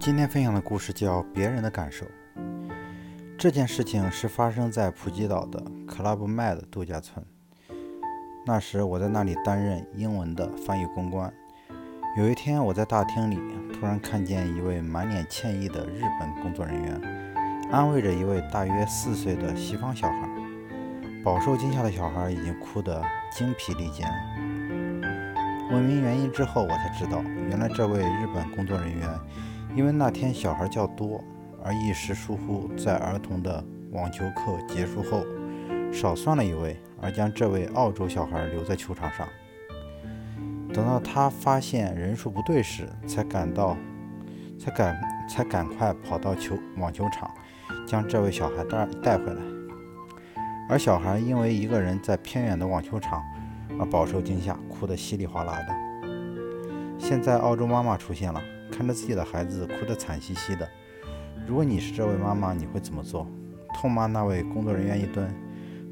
今天分享的故事叫《别人的感受》。这件事情是发生在普吉岛的 Club Med 度假村。那时我在那里担任英文的翻译公关。有一天，我在大厅里突然看见一位满脸歉意的日本工作人员，安慰着一位大约四岁的西方小孩。饱受惊吓的小孩已经哭得精疲力尽。问明原因之后，我才知道，原来这位日本工作人员。因为那天小孩较多，而一时疏忽，在儿童的网球课结束后少算了一位，而将这位澳洲小孩留在球场上。等到他发现人数不对时，才赶到，才赶才赶快跑到球网球场，将这位小孩带带回来。而小孩因为一个人在偏远的网球场而饱受惊吓，哭得稀里哗啦的。现在澳洲妈妈出现了。看着自己的孩子哭得惨兮兮的，如果你是这位妈妈，你会怎么做？痛骂那位工作人员一顿，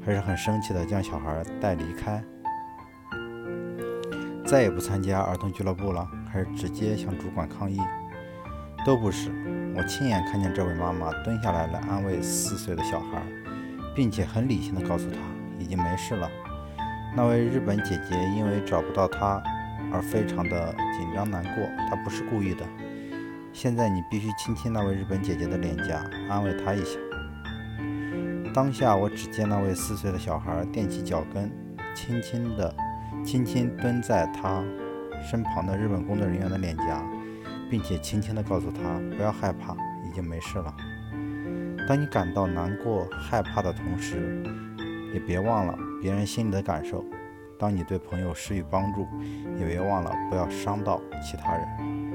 还是很生气的将小孩带离开？再也不参加儿童俱乐部了，还是直接向主管抗议？都不是，我亲眼看见这位妈妈蹲下来来安慰四岁的小孩，并且很理性的告诉他已经没事了。那位日本姐姐因为找不到他。而非常的紧张难过，他不是故意的。现在你必须亲亲那位日本姐姐的脸颊，安慰她一下。当下我只见那位四岁的小孩踮起脚跟，轻轻的轻轻蹲在他身旁的日本工作人员的脸颊，并且轻轻的告诉他不要害怕，已经没事了。当你感到难过、害怕的同时，也别忘了别人心里的感受。当你对朋友施予帮助，也别忘了不要伤到其他人。